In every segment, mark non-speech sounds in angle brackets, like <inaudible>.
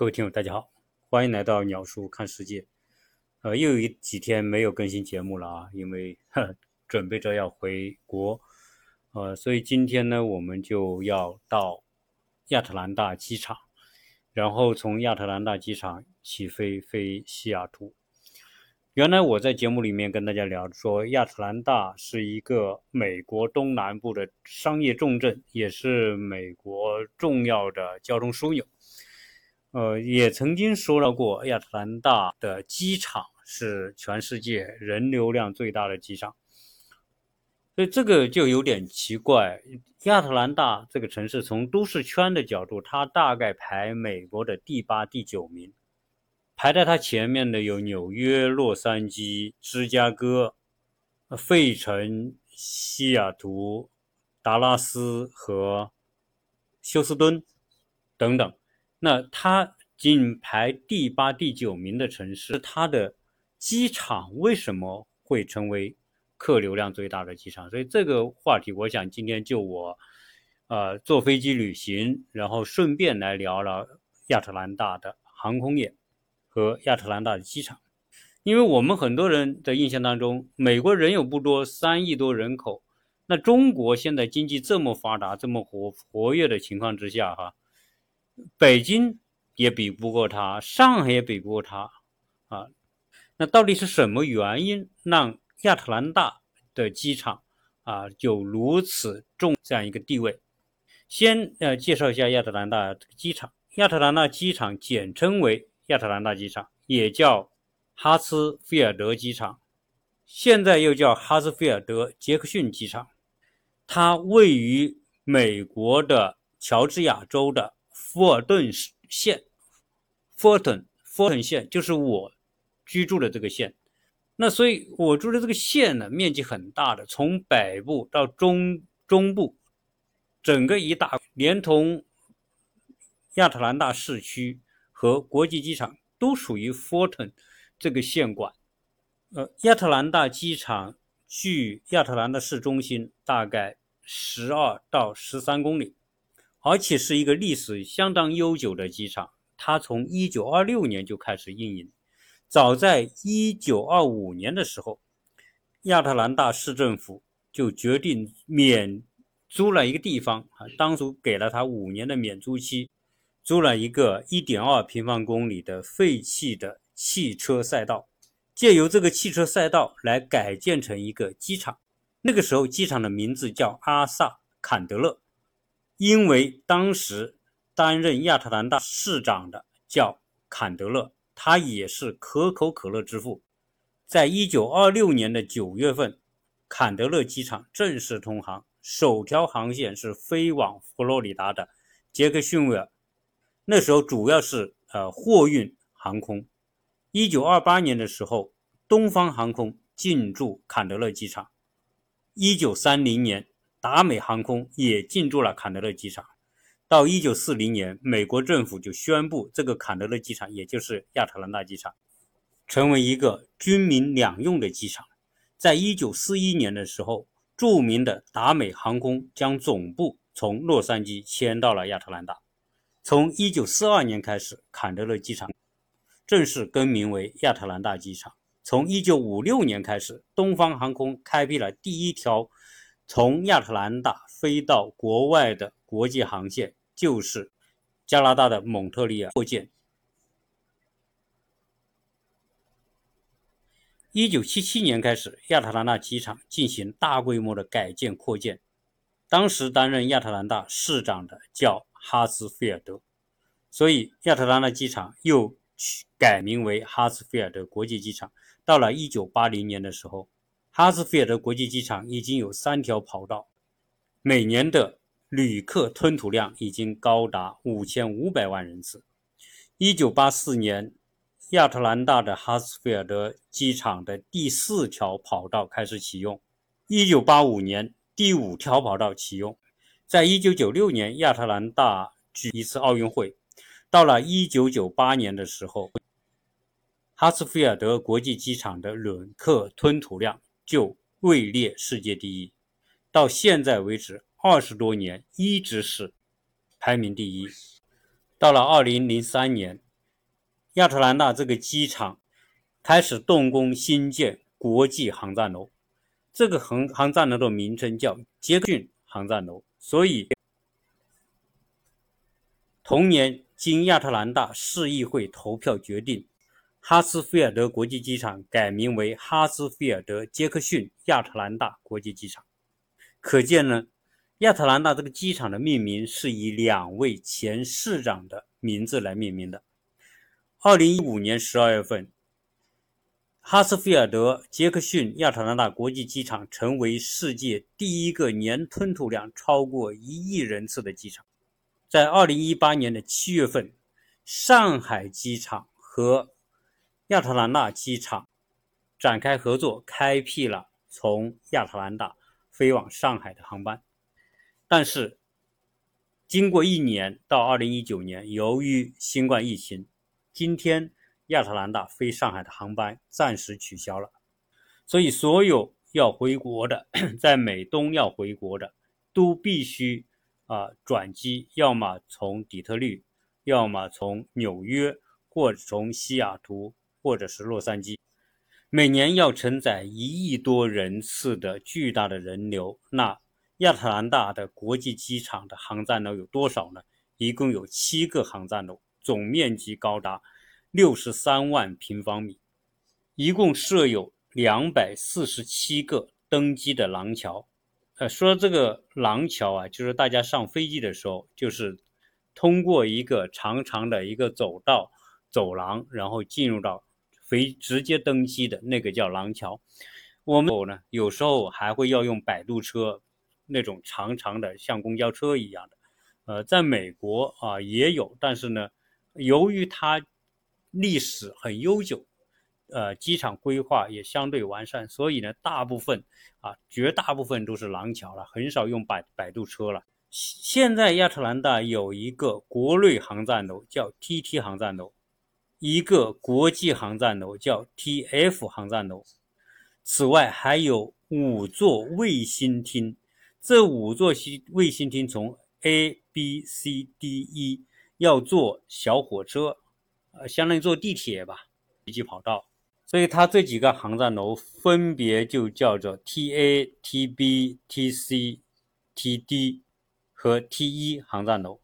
各位听友，大家好，欢迎来到鸟叔看世界。呃，又有几天没有更新节目了啊，因为 <laughs> 呵准备着要回国，呃，所以今天呢，我们就要到亚特兰大机场，然后从亚特兰大机场起飞飞西雅图。原来我在节目里面跟大家聊说，亚特兰大是一个美国东南部的商业重镇，也是美国重要的交通枢纽。呃，也曾经说到过，亚特兰大的机场是全世界人流量最大的机场，所以这个就有点奇怪。亚特兰大这个城市从都市圈的角度，它大概排美国的第八、第九名，排在它前面的有纽约、洛杉矶、芝加哥、费城、西雅图、达拉斯和休斯敦等等。那它仅排第八、第九名的城市，它的机场为什么会成为客流量最大的机场？所以这个话题，我想今天就我，呃，坐飞机旅行，然后顺便来聊聊亚特兰大的航空业和亚特兰大的机场。因为我们很多人的印象当中，美国人有不多，三亿多人口，那中国现在经济这么发达、这么活活跃的情况之下，哈。北京也比不过它，上海也比不过它，啊，那到底是什么原因让亚特兰大的机场啊就如此重这样一个地位？先呃介绍一下亚特兰大机场，亚特兰大机场简称为亚特兰大机场，也叫哈斯菲尔德机场，现在又叫哈斯菲尔德杰克逊机场，它位于美国的乔治亚州的。福尔顿县，，Fulton，Fulton 县就是我居住的这个县。那所以，我住的这个县呢，面积很大的，从北部到中中部，整个一大，连同亚特兰大市区和国际机场都属于 Fulton 这个县管。呃，亚特兰大机场距亚特兰大市中心大概十二到十三公里。而且是一个历史相当悠久的机场，它从1926年就开始运营。早在1925年的时候，亚特兰大市政府就决定免租了一个地方啊，当初给了他五年的免租期，租了一个1.2平方公里的废弃的汽车赛道，借由这个汽车赛道来改建成一个机场。那个时候，机场的名字叫阿萨坎德勒。因为当时担任亚特兰大市长的叫坎德勒，他也是可口可乐之父。在一九二六年的九月份，坎德勒机场正式通航，首条航线是飞往佛罗里达的杰克逊维尔。那时候主要是呃货运航空。一九二八年的时候，东方航空进驻坎德勒机场。一九三零年。达美航空也进驻了坎德勒机场。到一九四零年，美国政府就宣布这个坎德勒机场，也就是亚特兰大机场，成为一个军民两用的机场。在一九四一年的时候，著名的达美航空将总部从洛杉矶迁到了亚特兰大。从一九四二年开始，坎德勒机场正式更名为亚特兰大机场。从一九五六年开始，东方航空开辟了第一条。从亚特兰大飞到国外的国际航线就是加拿大的蒙特利尔扩建。一九七七年开始，亚特兰大机场进行大规模的改建扩建。当时担任亚特兰大市长的叫哈斯菲尔德，所以亚特兰大机场又改名为哈斯菲尔德国际机场。到了一九八零年的时候。哈斯菲尔德国际机场已经有三条跑道，每年的旅客吞吐量已经高达五千五百万人次。一九八四年，亚特兰大的哈斯菲尔德机场的第四条跑道开始启用。一九八五年，第五条跑道启用。在一九九六年，亚特兰大举一次奥运会。到了一九九八年的时候，哈斯菲尔德国际机场的旅客吞吐量。就位列世界第一，到现在为止二十多年一直是排名第一。到了二零零三年，亚特兰大这个机场开始动工新建国际航站楼，这个航航站楼的名称叫杰克逊航站楼。所以，同年经亚特兰大市议会投票决定，哈斯菲尔德国际机场改名为哈斯菲尔德杰克逊亚特兰大国际机场。可见呢，亚特兰大这个机场的命名是以两位前市长的名字来命名的。二零一五年十二月份，哈斯菲尔德杰克逊亚特兰大国际机场成为世界第一个年吞吐量超过一亿人次的机场。在二零一八年的七月份，上海机场和亚特兰大机场展开合作，开辟了从亚特兰大。飞往上海的航班，但是经过一年到二零一九年，由于新冠疫情，今天亚特兰大飞上海的航班暂时取消了，所以所有要回国的，<clears throat> 在美东要回国的，都必须啊转机，要么从底特律，要么从纽约，或者从西雅图，或者是洛杉矶。每年要承载一亿多人次的巨大的人流，那亚特兰大的国际机场的航站楼有多少呢？一共有七个航站楼，总面积高达六十三万平方米，一共设有两百四十七个登机的廊桥。呃，说这个廊桥啊，就是大家上飞机的时候，就是通过一个长长的一个走道、走廊，然后进入到。飞直接登机的那个叫廊桥，我们呢有时候还会要用摆渡车，那种长长的像公交车一样的，呃，在美国啊也有，但是呢，由于它历史很悠久，呃，机场规划也相对完善，所以呢，大部分啊绝大部分都是廊桥了，很少用摆摆渡车了。现在亚特兰大有一个国内航站楼，叫 TT 航站楼。一个国际航站楼叫 TF 航站楼，此外还有五座卫星厅。这五座星卫星厅从 A、B、C、D、E 要坐小火车，呃，相当于坐地铁吧，飞机跑道。所以它这几个航站楼分别就叫做 TA、TB、TC、TD 和 T1 航站楼，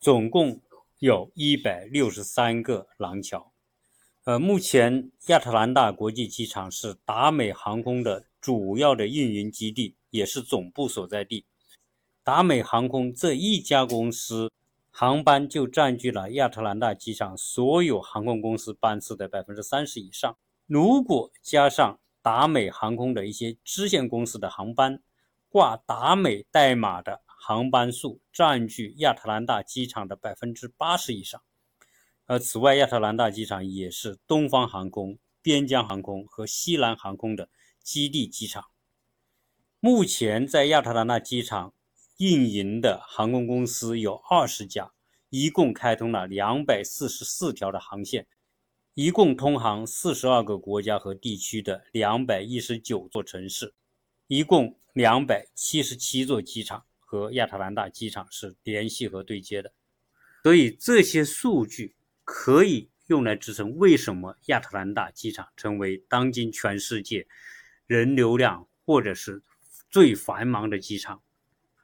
总共。有一百六十三个廊桥，呃，目前亚特兰大国际机场是达美航空的主要的运营基地，也是总部所在地。达美航空这一家公司航班就占据了亚特兰大机场所有航空公司班次的百分之三十以上。如果加上达美航空的一些支线公司的航班，挂达美代码的。航班数占据亚特兰大机场的百分之八十以上，而此外，亚特兰大机场也是东方航空、边疆航空和西南航空的基地机场。目前在亚特兰大机场运营的航空公司有二十家，一共开通了两百四十四条的航线，一共通航四十二个国家和地区的两百一十九座城市，一共两百七十七座机场。和亚特兰大机场是联系和对接的，所以这些数据可以用来支撑为什么亚特兰大机场成为当今全世界人流量或者是最繁忙的机场。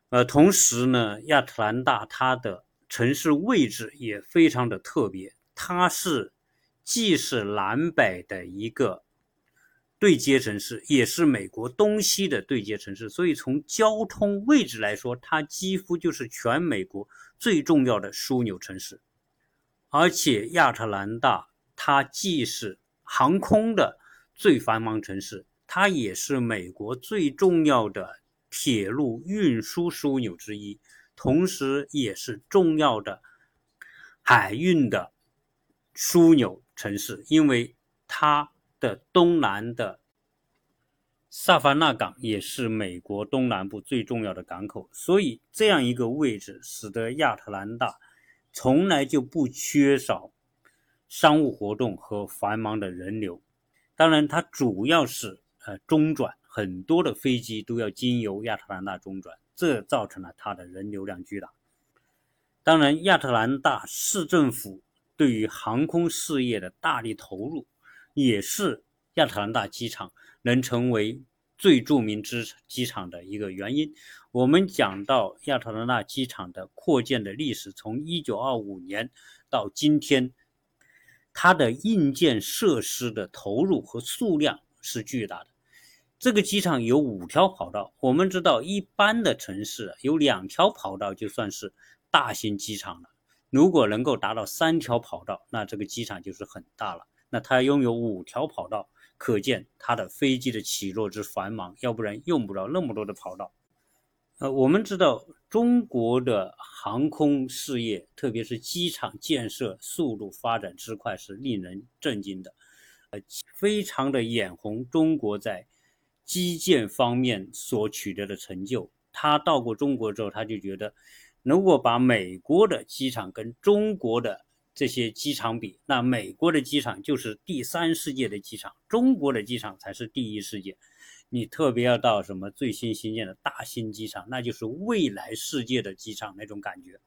呃，同时呢，亚特兰大它的城市位置也非常的特别，它是既是南北的一个。对接城市也是美国东西的对接城市，所以从交通位置来说，它几乎就是全美国最重要的枢纽城市。而且亚特兰大它既是航空的最繁忙城市，它也是美国最重要的铁路运输枢纽之一，同时也是重要的海运的枢纽城市，因为它。的东南的萨凡纳港也是美国东南部最重要的港口，所以这样一个位置使得亚特兰大从来就不缺少商务活动和繁忙的人流。当然，它主要是呃中转，很多的飞机都要经由亚特兰大中转，这造成了它的人流量巨大。当然，亚特兰大市政府。对于航空事业的大力投入，也是亚特兰大机场能成为最著名之机场的一个原因。我们讲到亚特兰大机场的扩建的历史，从1925年到今天，它的硬件设施的投入和数量是巨大的。这个机场有五条跑道，我们知道一般的城市有两条跑道就算是大型机场了。如果能够达到三条跑道，那这个机场就是很大了。那它拥有五条跑道，可见它的飞机的起落之繁忙，要不然用不着那么多的跑道。呃，我们知道中国的航空事业，特别是机场建设速度发展之快，是令人震惊的，呃，非常的眼红中国在。基建方面所取得的成就，他到过中国之后，他就觉得，如果把美国的机场跟中国的这些机场比，那美国的机场就是第三世界的机场，中国的机场才是第一世界。你特别要到什么最新新建的大兴机场，那就是未来世界的机场那种感觉。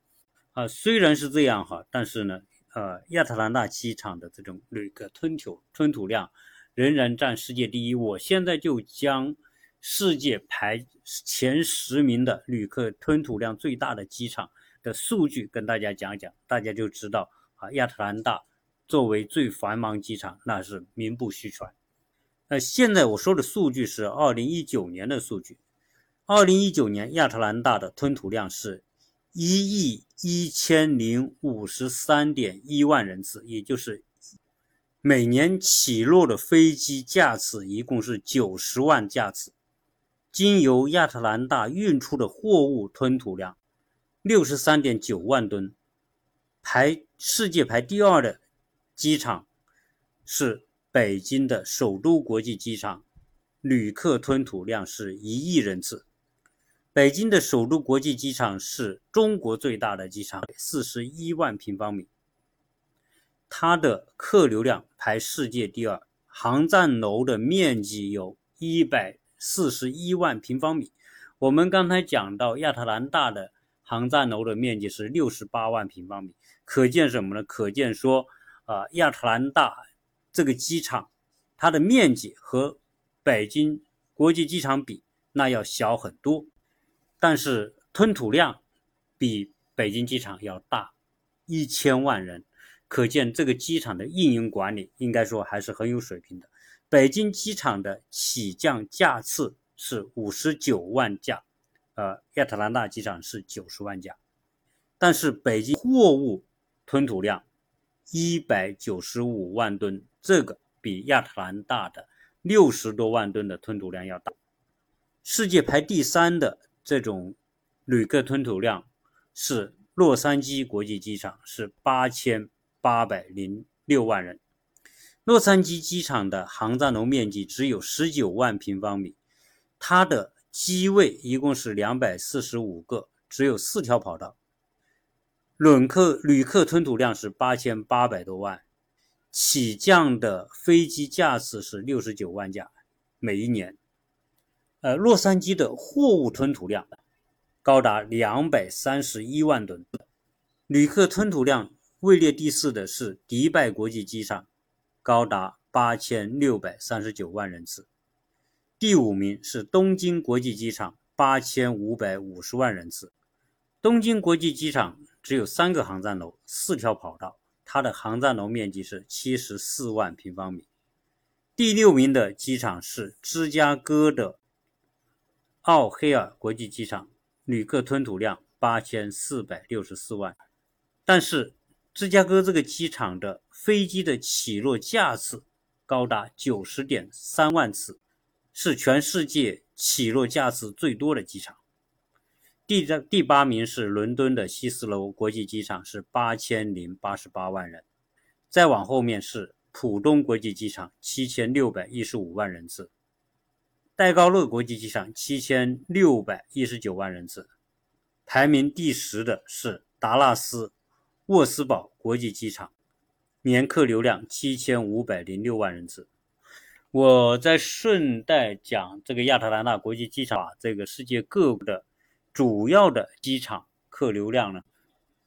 啊，虽然是这样哈，但是呢，呃，亚特兰大机场的这种旅客吞吐吞吐量。仍然占世界第一。我现在就将世界排前十名的旅客吞吐量最大的机场的数据跟大家讲讲，大家就知道啊，亚特兰大作为最繁忙机场，那是名不虚传。那现在我说的数据是二零一九年的数据，二零一九年亚特兰大的吞吐量是一亿一千零五十三点一万人次，也就是。每年起落的飞机架次一共是九十万架次，经由亚特兰大运出的货物吞吐量六十三点九万吨，排世界排第二的机场是北京的首都国际机场，旅客吞吐量是一亿人次。北京的首都国际机场是中国最大的机场，四十一万平方米。它的客流量排世界第二，航站楼的面积有一百四十一万平方米。我们刚才讲到亚特兰大的航站楼的面积是六十八万平方米，可见什么呢？可见说啊，亚特兰大这个机场它的面积和北京国际机场比，那要小很多，但是吞吐量比北京机场要大一千万人。可见这个机场的运营管理应该说还是很有水平的。北京机场的起降架次是五十九万架，呃，亚特兰大机场是九十万架，但是北京货物吞吐量一百九十五万吨，这个比亚特兰大的六十多万吨的吞吐量要大。世界排第三的这种旅客吞吐量是洛杉矶国际机场，是八千。八百零六万人，洛杉矶机场的航站楼面积只有十九万平方米，它的机位一共是两百四十五个，只有四条跑道。旅客旅客吞吐量是八千八百多万，起降的飞机架次是六十九万架，每一年。呃，洛杉矶的货物吞吐量高达两百三十一万吨，旅客吞吐量。位列第四的是迪拜国际机场，高达八千六百三十九万人次。第五名是东京国际机场，八千五百五十万人次。东京国际机场只有三个航站楼，四条跑道，它的航站楼面积是七十四万平方米。第六名的机场是芝加哥的奥黑尔国际机场，旅客吞吐量八千四百六十四万，但是。芝加哥这个机场的飞机的起落架次高达九十点三万次，是全世界起落架次最多的机场。第第八名是伦敦的希斯罗国际机场，是八千零八十八万人。再往后面是浦东国际机场，七千六百一十五万人次。戴高乐国际机场七千六百一十九万人次。排名第十的是达拉斯。沃斯堡国际机场年客流量七千五百零六万人次。我在顺带讲这个亚特兰大国际机场，这个世界各国的主要的机场客流量呢，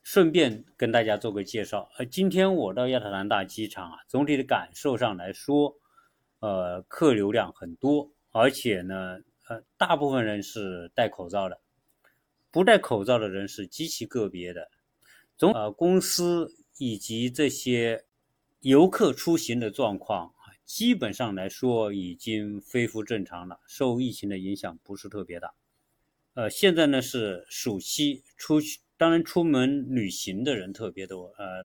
顺便跟大家做个介绍，呃，今天我到亚特兰大机场啊，总体的感受上来说，呃，客流量很多，而且呢，呃，大部分人是戴口罩的，不戴口罩的人是极其个别的。总呃，公司以及这些游客出行的状况，基本上来说已经恢复正常了，受疫情的影响不是特别大。呃，现在呢是暑期，出去。当然，出门旅行的人特别多。呃，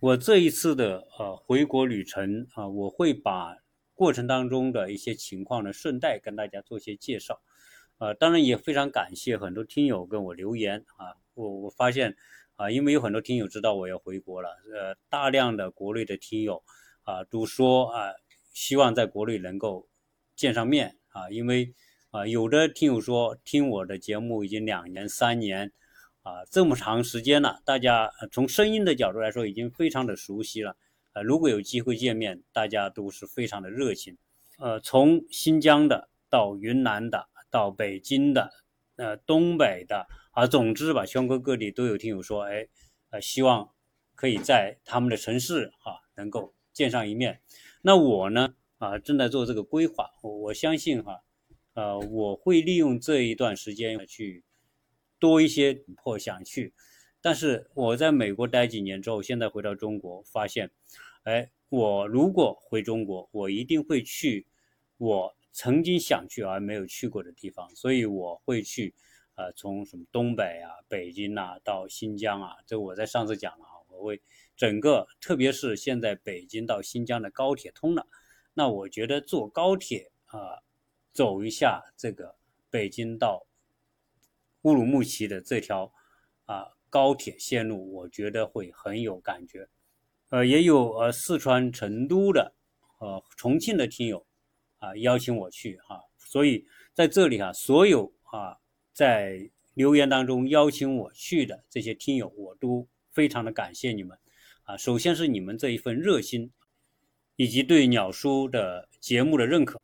我这一次的呃回国旅程啊，我会把过程当中的一些情况呢，顺带跟大家做些介绍。呃，当然也非常感谢很多听友跟我留言啊，我我发现啊，因为有很多听友知道我要回国了，呃，大量的国内的听友啊都说啊，希望在国内能够见上面啊，因为啊，有的听友说听我的节目已经两年、三年。啊，这么长时间了，大家从声音的角度来说已经非常的熟悉了。呃，如果有机会见面，大家都是非常的热情。呃，从新疆的到云南的，到北京的，呃，东北的，啊，总之吧，全国各地都有听友说，哎，呃，希望可以在他们的城市哈能够见上一面。那我呢，啊，正在做这个规划，我我相信哈，呃，我会利用这一段时间去。多一些或想去，但是我在美国待几年之后，现在回到中国，发现，哎，我如果回中国，我一定会去我曾经想去而没有去过的地方，所以我会去，呃，从什么东北啊、北京啊到新疆啊，这我在上次讲了，会整个，特别是现在北京到新疆的高铁通了，那我觉得坐高铁啊，走一下这个北京到。乌鲁木齐的这条啊高铁线路，我觉得会很有感觉。呃，也有呃四川成都的、呃重庆的听友啊邀请我去哈，所以在这里啊，所有啊在留言当中邀请我去的这些听友，我都非常的感谢你们啊。首先是你们这一份热心，以及对鸟叔的节目的认可。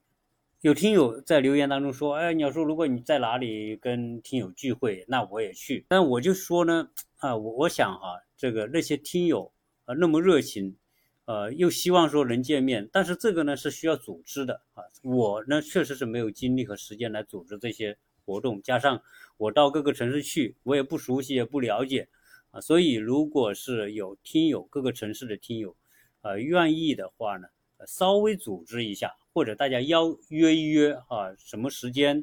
有听友在留言当中说：“哎，鸟叔，如果你在哪里跟听友聚会，那我也去。”但我就说呢，啊，我我想哈，这个那些听友啊那么热情，呃，又希望说能见面，但是这个呢是需要组织的啊。我呢确实是没有精力和时间来组织这些活动，加上我到各个城市去，我也不熟悉也不了解啊。所以，如果是有听友各个城市的听友，呃，愿意的话呢，稍微组织一下。或者大家邀约一约啊，什么时间？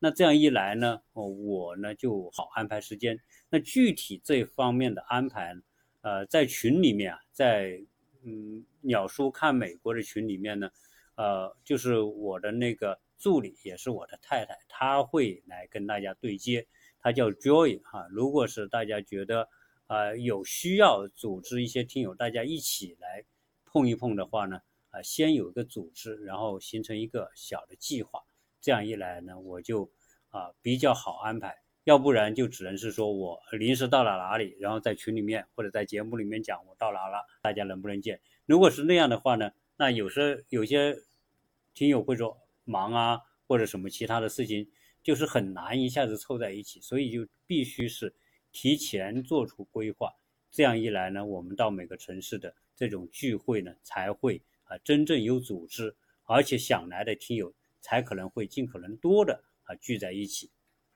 那这样一来呢，哦，我呢就好安排时间。那具体这方面的安排，呃，在群里面啊，在嗯鸟叔看美国的群里面呢，呃，就是我的那个助理，也是我的太太，她会来跟大家对接。她叫 Joy 哈。如果是大家觉得啊有需要组织一些听友大家一起来碰一碰的话呢？啊，先有个组织，然后形成一个小的计划，这样一来呢，我就啊比较好安排。要不然就只能是说我临时到了哪里，然后在群里面或者在节目里面讲我到哪了，大家能不能见？如果是那样的话呢，那有时有些听友会说忙啊，或者什么其他的事情，就是很难一下子凑在一起，所以就必须是提前做出规划。这样一来呢，我们到每个城市的这种聚会呢，才会。啊，真正有组织，而且想来的听友才可能会尽可能多的啊聚在一起，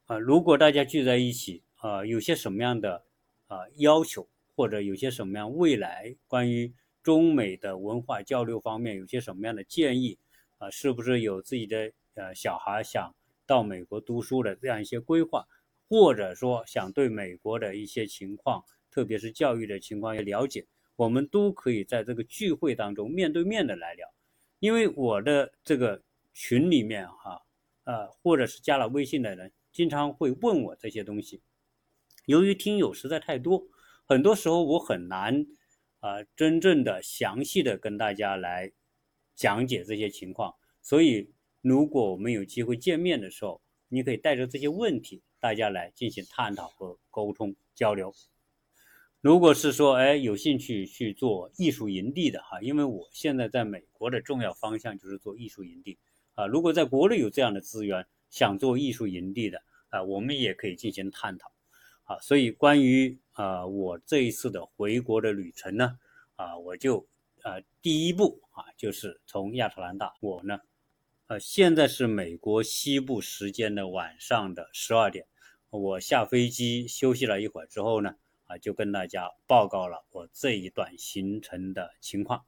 啊，如果大家聚在一起，啊，有些什么样的啊要求，或者有些什么样未来关于中美的文化交流方面有些什么样的建议，啊，是不是有自己的呃小孩想到美国读书的这样一些规划，或者说想对美国的一些情况，特别是教育的情况要了解。我们都可以在这个聚会当中面对面的来聊，因为我的这个群里面哈，呃，或者是加了微信的人，经常会问我这些东西。由于听友实在太多，很多时候我很难啊，真正的详细的跟大家来讲解这些情况。所以，如果我们有机会见面的时候，你可以带着这些问题，大家来进行探讨和沟通交流。如果是说，哎，有兴趣去做艺术营地的哈，因为我现在在美国的重要方向就是做艺术营地啊。如果在国内有这样的资源，想做艺术营地的啊，我们也可以进行探讨。啊，所以关于啊我这一次的回国的旅程呢，啊我就啊第一步啊就是从亚特兰大，我呢呃现在是美国西部时间的晚上的十二点，我下飞机休息了一会儿之后呢，啊就跟大家报告了我这一段行程的情况。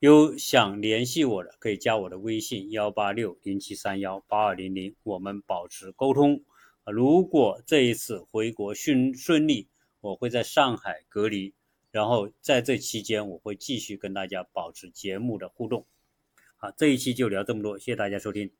有想联系我的，可以加我的微信幺八六零七三幺八二零零，我们保持沟通。如果这一次回国顺顺利，我会在上海隔离，然后在这期间我会继续跟大家保持节目的互动。好，这一期就聊这么多，谢谢大家收听。